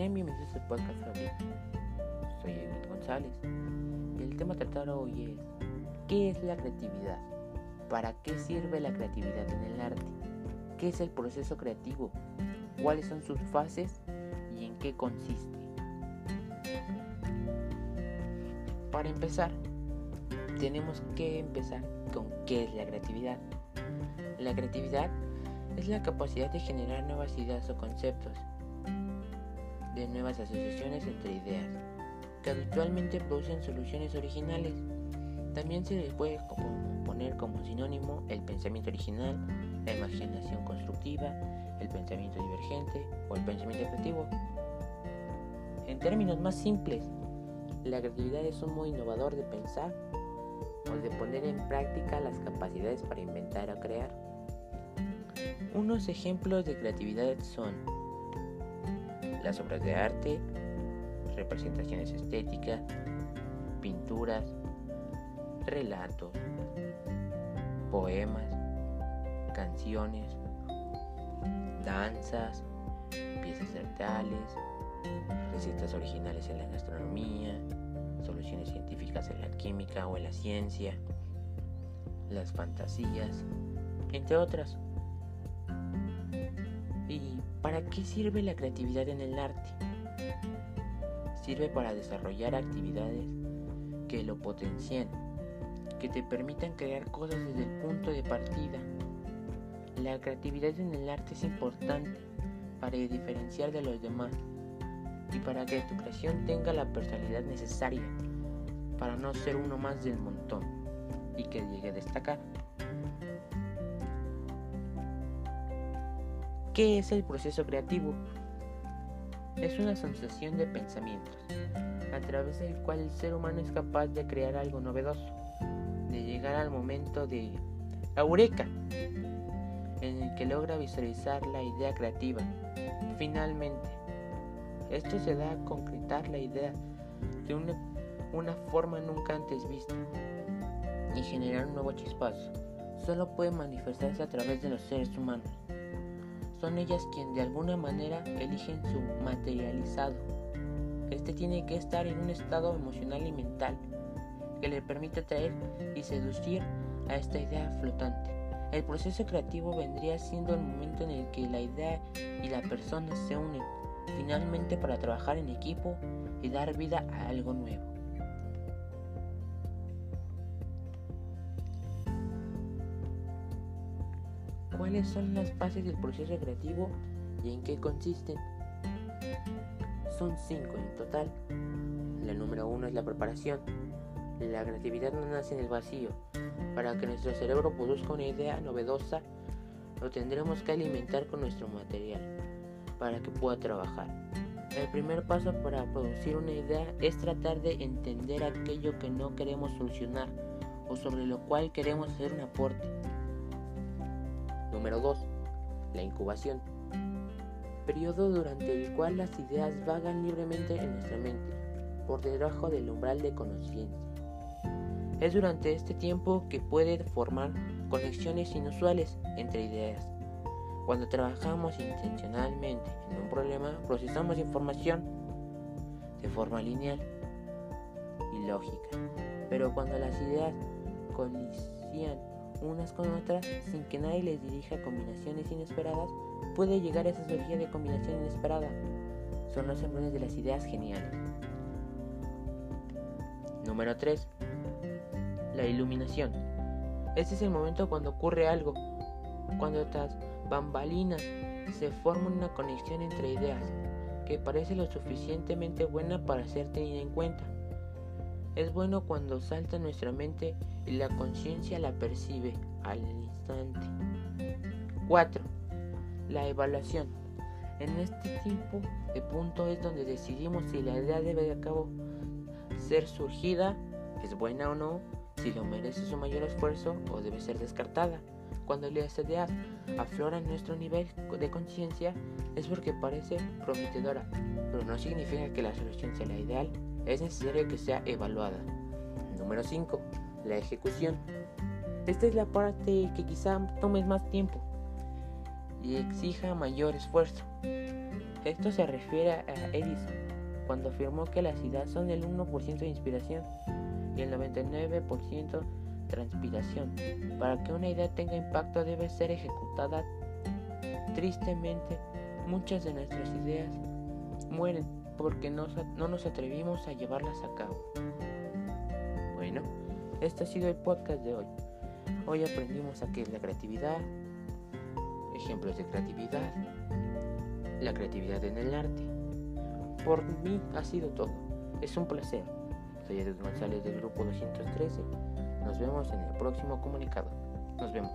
Bienvenidos a este podcast Fabric. Soy Edwin González y el tema a tratar hoy es ¿Qué es la creatividad? ¿Para qué sirve la creatividad en el arte? ¿Qué es el proceso creativo? ¿Cuáles son sus fases y en qué consiste? Para empezar, tenemos que empezar con qué es la creatividad. La creatividad es la capacidad de generar nuevas ideas o conceptos, de nuevas asociaciones entre ideas, que habitualmente producen soluciones originales. También se les puede poner como sinónimo el pensamiento original, la imaginación constructiva, el pensamiento divergente o el pensamiento creativo. En términos más simples, la creatividad es un modo innovador de pensar o de poner en práctica las capacidades para inventar o crear. Unos ejemplos de creatividad son las obras de arte, representaciones estéticas, pinturas, relatos, poemas, canciones, danzas, piezas teatrales, recetas originales en la gastronomía, soluciones científicas en la química o en la ciencia, las fantasías, entre otras. ¿Y para qué sirve la creatividad en el arte? Sirve para desarrollar actividades que lo potencien, que te permitan crear cosas desde el punto de partida. La creatividad en el arte es importante para diferenciar de los demás y para que tu creación tenga la personalidad necesaria para no ser uno más del montón y que llegue a destacar. ¿Qué es el proceso creativo? Es una sensación de pensamientos, a través del cual el ser humano es capaz de crear algo novedoso, de llegar al momento de eureka, en el que logra visualizar la idea creativa. Finalmente, esto se da a concretar la idea de una, una forma nunca antes vista y generar un nuevo chispazo. Solo puede manifestarse a través de los seres humanos son ellas quienes de alguna manera eligen su materializado. Este tiene que estar en un estado emocional y mental que le permita atraer y seducir a esta idea flotante. El proceso creativo vendría siendo el momento en el que la idea y la persona se unen finalmente para trabajar en equipo y dar vida a algo nuevo. ¿Cuáles son las fases del proceso creativo y en qué consisten? Son cinco en total. La número uno es la preparación. La creatividad no nace en el vacío. Para que nuestro cerebro produzca una idea novedosa, lo tendremos que alimentar con nuestro material para que pueda trabajar. El primer paso para producir una idea es tratar de entender aquello que no queremos solucionar o sobre lo cual queremos hacer un aporte. Número 2. La incubación. Periodo durante el cual las ideas vagan libremente en nuestra mente, por debajo del umbral de conciencia. Es durante este tiempo que puede formar conexiones inusuales entre ideas. Cuando trabajamos intencionalmente en un problema, procesamos información de forma lineal y lógica. Pero cuando las ideas colisionan unas con otras sin que nadie les dirija combinaciones inesperadas, puede llegar a esa surgida de combinación inesperada. Son los embriones de las ideas geniales. Número 3. La iluminación. Este es el momento cuando ocurre algo, cuando estas bambalinas se forma una conexión entre ideas que parece lo suficientemente buena para ser tenida en cuenta. Es bueno cuando salta nuestra mente y la conciencia la percibe al instante. 4. La evaluación. En este tiempo de punto es donde decidimos si la idea debe de cabo ser surgida, es buena o no, si lo merece su mayor esfuerzo o debe ser descartada. Cuando las ideas afloran nuestro nivel de conciencia es porque parece prometedora, pero no significa que la solución sea la ideal es necesario que sea evaluada. Número 5. La ejecución. Esta es la parte que quizá tome más tiempo y exija mayor esfuerzo. Esto se refiere a Edison, cuando afirmó que las ideas son el 1% de inspiración y el 99% transpiración. Para que una idea tenga impacto debe ser ejecutada. Tristemente, muchas de nuestras ideas mueren porque no, no nos atrevimos a llevarlas a cabo. Bueno, este ha sido el podcast de hoy. Hoy aprendimos a qué es la creatividad, ejemplos de creatividad, la creatividad en el arte. Por mí ha sido todo. Es un placer. Soy Edith González del grupo 213. Nos vemos en el próximo comunicado. Nos vemos.